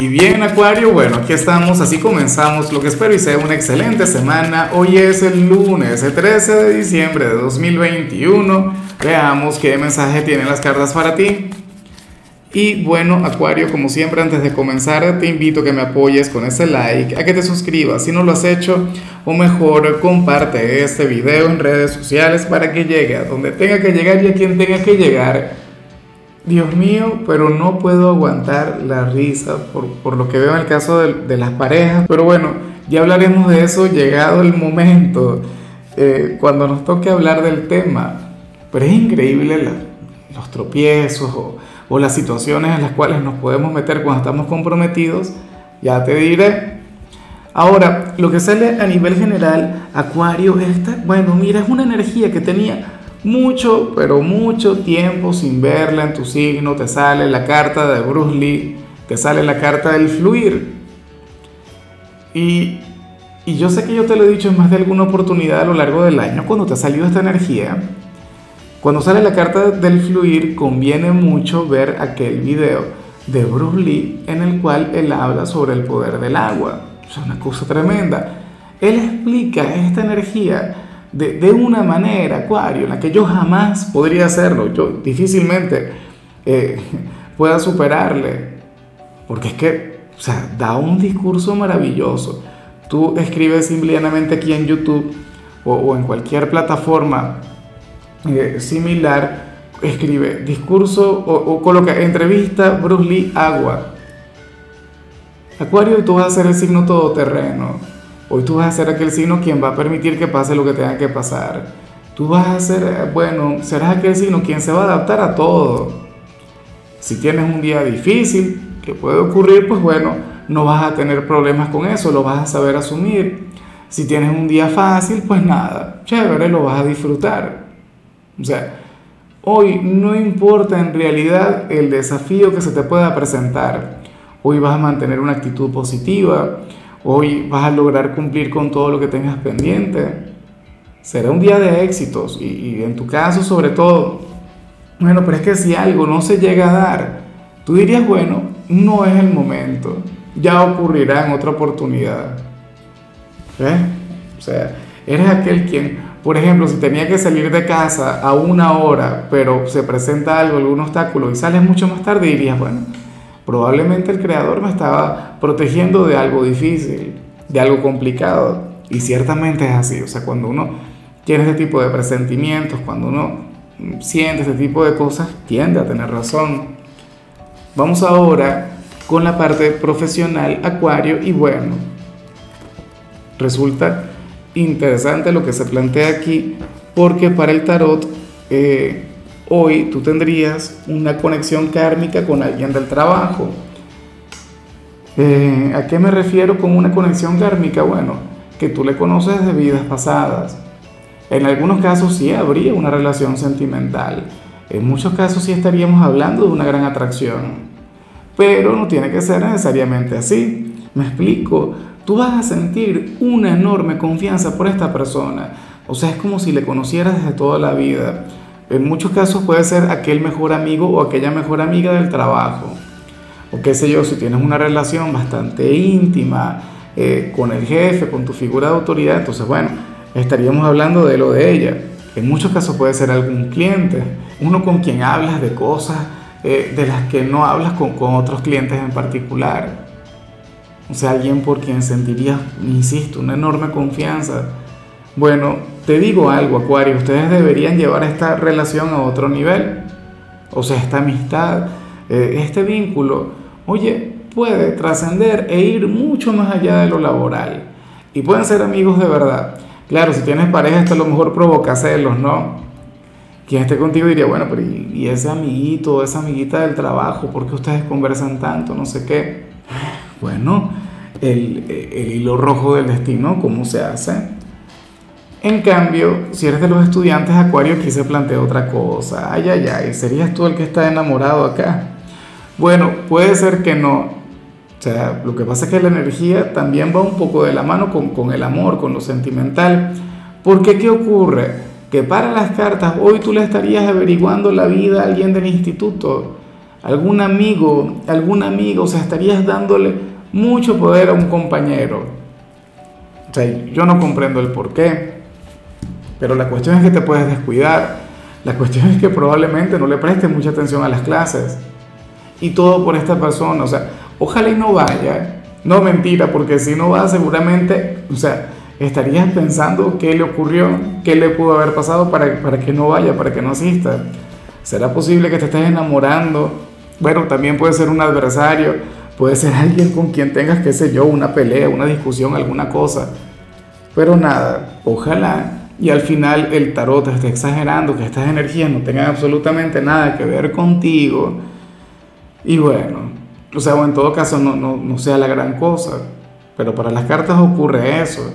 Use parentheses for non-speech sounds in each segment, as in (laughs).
Y bien, Acuario, bueno, aquí estamos, así comenzamos lo que espero y sea una excelente semana. Hoy es el lunes, el 13 de diciembre de 2021. Veamos qué mensaje tienen las cartas para ti. Y bueno, Acuario, como siempre, antes de comenzar, te invito a que me apoyes con ese like, a que te suscribas si no lo has hecho, o mejor, comparte este video en redes sociales para que llegue a donde tenga que llegar y a quien tenga que llegar Dios mío, pero no puedo aguantar la risa por, lo que veo en el caso de, las parejas. Pero bueno, ya hablaremos de eso llegado el momento, eh, cuando nos toque hablar del tema. Pero es increíble los tropiezos o, o, las situaciones en las cuales nos podemos meter cuando estamos comprometidos. Ya te diré. Ahora, lo que sale a nivel general, Acuario, esta, bueno, mira, es una energía que tenía mucho, pero mucho tiempo sin verla en tu signo, te sale la carta de Bruce Lee, te sale la carta del fluir. Y, yo sé que yo te lo he dicho en más de alguna oportunidad a lo largo del año, cuando te ha esta energía, cuando sale la carta del fluir, conviene mucho ver aquel video de Bruce Lee en el cual él habla sobre el poder del agua. Es una cosa tremenda. Él explica esta energía de, una manera, Acuario, en la que yo jamás podría hacerlo, yo difícilmente eh, (laughs) pueda superarle, porque es que, o sea, da un discurso maravilloso. Tú escribes simplemente aquí en YouTube o, en cualquier plataforma eh, similar, escribe discurso o, o, coloca entrevista Bruce Lee agua. Acuario, tú vas a ser el signo todoterreno Hoy tú vas a ser aquel signo quien va a permitir que pase lo que tenga que pasar. Tú vas a ser, bueno, serás aquel signo quien se va a adaptar a todo. Si tienes un día difícil, que puede ocurrir, pues bueno, no vas a tener problemas con eso, lo vas a saber asumir. Si tienes un día fácil, pues nada, chévere, lo vas a disfrutar. O sea, hoy no importa en realidad el desafío que se te pueda presentar. Hoy vas a mantener una actitud positiva Hoy vas a lograr cumplir con todo lo que tengas pendiente. Será un día de éxitos y, en tu caso sobre todo, bueno, pero es que si algo no se llega a dar, tú dirías, bueno, no es el momento, ya ocurrirá en otra oportunidad. ¿Ves? O sea, eres aquel quien, por ejemplo, si tenía que salir de casa a una hora, pero se presenta algo, algún obstáculo y sales mucho más tarde, dirías, bueno, Probablemente el creador me estaba protegiendo de algo difícil, de algo complicado. Y ciertamente es así. O sea, cuando uno tiene este tipo de presentimientos, cuando uno siente este tipo de cosas, tiende a tener razón. Vamos ahora con la parte profesional, Acuario, y bueno, resulta interesante lo que se plantea aquí, porque para el tarot, eh, hoy tú tendrías una conexión kármica con alguien del trabajo. Eh, ¿A qué me refiero con una conexión kármica? Bueno, que tú le conoces de vidas pasadas. En algunos casos sí habría una relación sentimental. En muchos casos sí estaríamos hablando de una gran atracción. Pero no tiene que ser necesariamente así. Me explico. Tú vas a sentir una enorme confianza por esta persona. O sea, es como si le conocieras desde toda la vida en muchos casos puede ser aquel mejor amigo o aquella mejor amiga del trabajo. O qué sé yo, si tienes una relación bastante íntima eh, con el jefe, con tu figura de autoridad, entonces bueno, estaríamos hablando de lo de ella. En muchos casos puede ser algún cliente, uno con quien hablas de cosas eh, de las que no hablas con, con otros clientes en particular. O sea, alguien por quien sentirías, insisto, una enorme confianza bueno, te digo algo, Acuario, ustedes deberían llevar esta relación a otro nivel. O sea, esta amistad, eh, este vínculo, oye, puede trascender e ir mucho más allá de lo laboral. Y pueden ser amigos de verdad. Claro, si tienes pareja, esto a lo mejor provoca celos, ¿no? Quien esté contigo diría, bueno, pero ¿y ese amiguito, esa amiguita del trabajo? ¿Por qué ustedes conversan tanto? No sé qué. Bueno, el, el hilo rojo del destino, ¿cómo se hace? En cambio, si eres de los estudiantes Acuario, aquí se plantea otra cosa. Ay, ay, ay, ¿serías tú el que está enamorado acá? Bueno, puede ser que no. O sea, lo que pasa es que la energía también va un poco de la mano con, con el amor, con lo sentimental. Porque, ¿qué ocurre? Que para las cartas, hoy tú le estarías averiguando la vida a alguien del instituto, algún amigo, algún amigo, o sea, estarías dándole mucho poder a un compañero. O sea, yo no comprendo el por qué, pero la cuestión es que te puedes descuidar. La cuestión es que probablemente no le prestes mucha atención a las clases. Y todo por esta persona. O sea, ojalá y no vaya. No mentira, porque si no va seguramente, o sea, estarías pensando qué le ocurrió, qué le pudo haber pasado para, para que no vaya, para que no asista. ¿Será posible que te estés enamorando? Bueno, también puede ser un adversario, puede ser alguien con quien tengas, qué sé yo, una pelea, una discusión, alguna cosa. Pero nada, ojalá y al final el tarot esté exagerando, que estas energías no tengan absolutamente nada que ver contigo. Y bueno, o sea, o en todo caso no, no, no sea la gran cosa. Pero para las cartas ocurre eso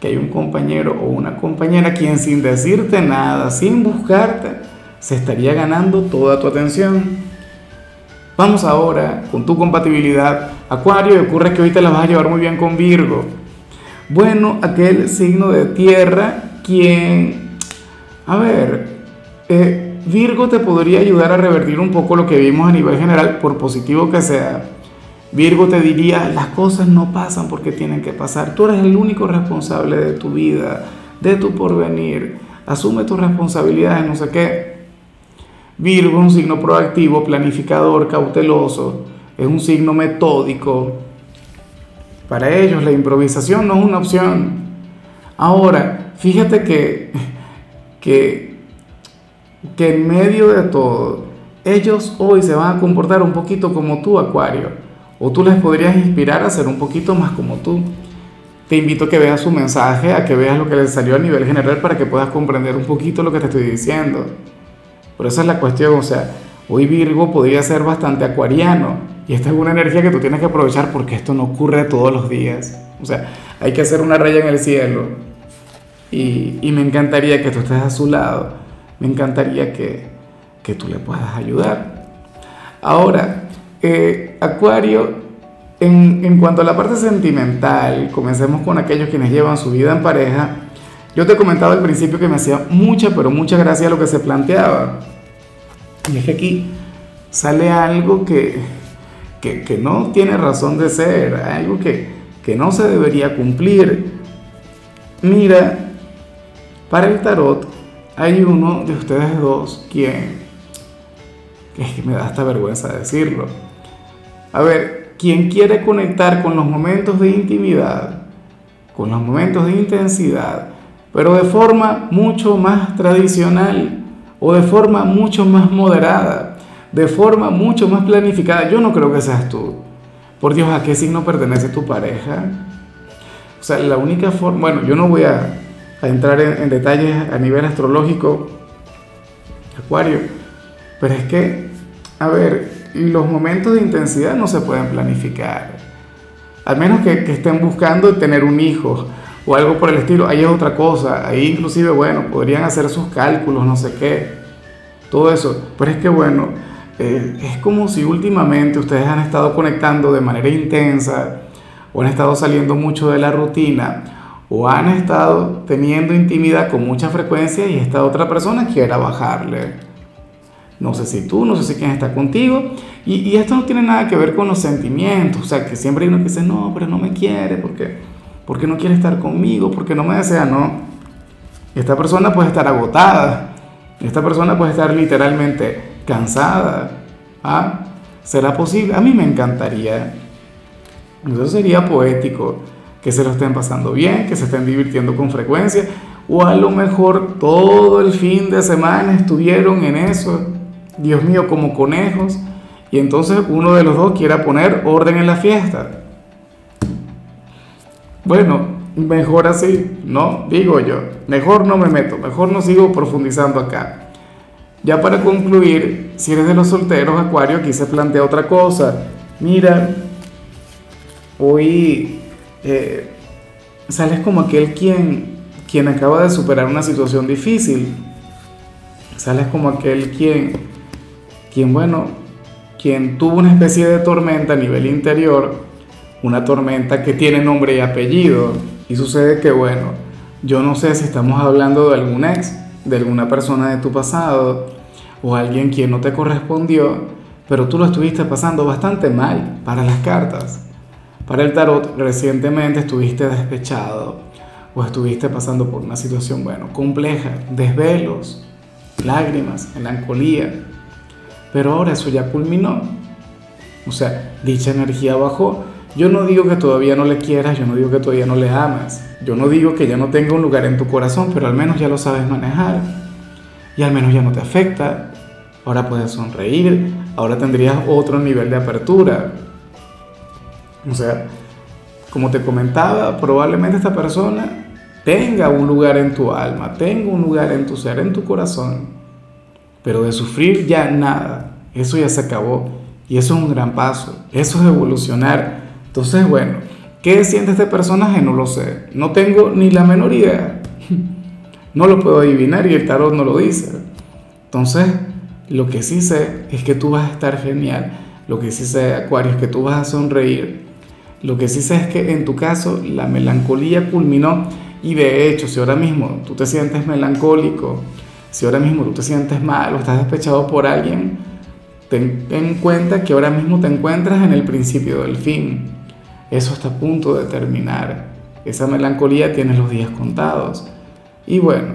que hay un compañero o una compañera quien sin decirte nada, sin buscarte, se estaría ganando toda tu atención. Vamos ahora con tu compatibilidad. Acuario, y ocurre que hoy te la vas a llevar muy bien con Virgo. Bueno, aquel signo de tierra quien, a ver, eh, Virgo te podría ayudar a revertir un poco lo que vimos a nivel general, por positivo que sea Virgo te diría, las cosas no pasan porque tienen que pasar. Tú eres el único responsable de tu vida, de tu porvenir. Asume tus responsabilidades, no sé qué. Virgo es un signo proactivo, planificador, cauteloso. Es un signo metódico. Para ellos la improvisación no es una opción. Ahora, fíjate que, que, que en medio de todo, ellos hoy se van a comportar un poquito como tú, Acuario o tú les podrías inspirar a ser un poquito más como tú. Te invito a que veas su mensaje, a que veas lo que les salió a nivel general para que puedas comprender un poquito lo que te estoy diciendo. Por eso es la cuestión, o sea, hoy Virgo podría ser bastante acuariano y esta es una energía que tú tienes que aprovechar porque esto no ocurre todos los días. O sea, hay que hacer una raya en el cielo y, me encantaría que tú estés a su lado, me encantaría que, que tú le puedas ayudar. Ahora, eh, Acuario, en, en, cuanto a la parte sentimental, comencemos con aquellos quienes llevan su vida en pareja. Yo te he comentado al principio que me hacía mucha, pero mucha gracia lo que se planteaba. Y es que aquí sale algo que, que, no tiene razón de ser, algo que, que no se debería cumplir. Mira, para el tarot hay uno de ustedes dos quien, que es que me da hasta vergüenza decirlo, a ver, quien quiere conectar con los momentos de intimidad, con los momentos de intensidad, pero de forma mucho más tradicional o de forma mucho más moderada, de forma mucho más planificada, yo no creo que seas tú. Por Dios, ¿a qué signo pertenece tu pareja? O sea, la única forma, bueno, yo no voy a, entrar en, detalles a nivel astrológico, Acuario, pero es que, a ver, los momentos de intensidad no se pueden planificar. Al menos que, estén buscando tener un hijo o algo por el estilo, ahí es otra cosa. Ahí inclusive, bueno, podrían hacer sus cálculos, no sé qué, todo eso. Pero es que, bueno, eh, es como si últimamente ustedes han estado conectando de manera intensa o han estado saliendo mucho de la rutina o han estado teniendo intimidad con mucha frecuencia y esta otra persona quiera bajarle. No sé si tú, no sé si quién está contigo. Y, esto no tiene nada que ver con los sentimientos. O sea, que siempre hay uno que dice, no, pero no me quiere, porque, porque no quiere estar conmigo, porque no me desea, no. Esta persona puede estar agotada. Esta persona puede estar literalmente cansada. ¿Ah? ¿Será posible? A mí me encantaría. Eso sería poético. Que se lo estén pasando bien, que se estén divirtiendo con frecuencia. O a lo mejor todo el fin de semana estuvieron en eso Dios mío, como conejos, y entonces uno de los dos quiera poner orden en la fiesta. Bueno, mejor así, ¿no? Digo yo, mejor no me meto, mejor no sigo profundizando acá. Ya para concluir, si eres de los solteros, Acuario, aquí se plantea otra cosa. Mira, hoy eh, sales como aquel quien, quien acaba de superar una situación difícil. Sales como aquel quien quien, bueno, quien tuvo una especie de tormenta a nivel interior, una tormenta que tiene nombre y apellido, y sucede que, bueno, yo no sé si estamos hablando de algún ex, de alguna persona de tu pasado, o alguien quien no te correspondió, pero tú lo estuviste pasando bastante mal para las cartas. Para el tarot, recientemente estuviste despechado o estuviste pasando por una situación, bueno, compleja, desvelos, lágrimas, melancolía, pero ahora eso ya culminó. O sea, dicha energía bajó. Yo no digo que todavía no le quieras, yo no digo que todavía no le amas, yo no digo que ya no tenga un lugar en tu corazón, pero al menos ya lo sabes manejar y al menos ya no te afecta. Ahora puedes sonreír, ahora tendrías otro nivel de apertura. O sea, como te comentaba, probablemente esta persona tenga un lugar en tu alma, tenga un lugar en tu ser, en tu corazón. Pero de sufrir ya nada, eso ya se acabó. Y eso es un gran paso, eso es evolucionar. Entonces, bueno, ¿qué siente este personaje? No lo sé. No tengo ni la menor idea. No lo puedo adivinar y el tarot no lo dice. Entonces, lo que sí sé es que tú vas a estar genial. Lo que sí sé, Acuario, es que tú vas a sonreír. Lo que sí sé es que en tu caso la melancolía culminó y de hecho, si ahora mismo tú te sientes melancólico, si ahora mismo tú te sientes mal o estás despechado por alguien, ten en cuenta que ahora mismo te encuentras en el principio del fin. Eso está a punto de terminar. Esa melancolía tiene los días contados. Y bueno,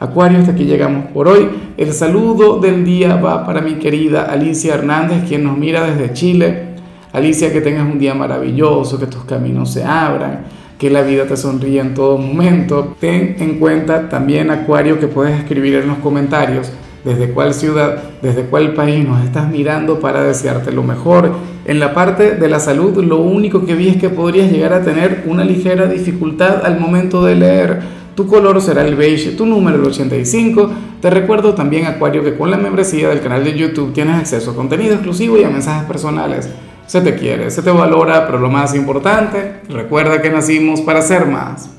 Acuario, hasta aquí llegamos por hoy. El saludo del día va para mi querida Alicia Hernández, quien nos mira desde Chile. Alicia, que tengas un día maravilloso, que tus caminos se abran, que la vida te sonríe en todo momento. Ten en cuenta también, Acuario, que puedes escribir en los comentarios desde cuál ciudad, desde cuál país nos estás mirando para desearte lo mejor. En la parte de la salud, lo único que vi es que podrías llegar a tener una ligera dificultad al momento de leer. Tu color será el beige, tu número el 85. Te recuerdo también, Acuario, que con la membresía del canal de YouTube tienes acceso a contenido exclusivo y a mensajes personales. Se te quiere, se te valora, pero lo más importante, recuerda que nacimos para ser más.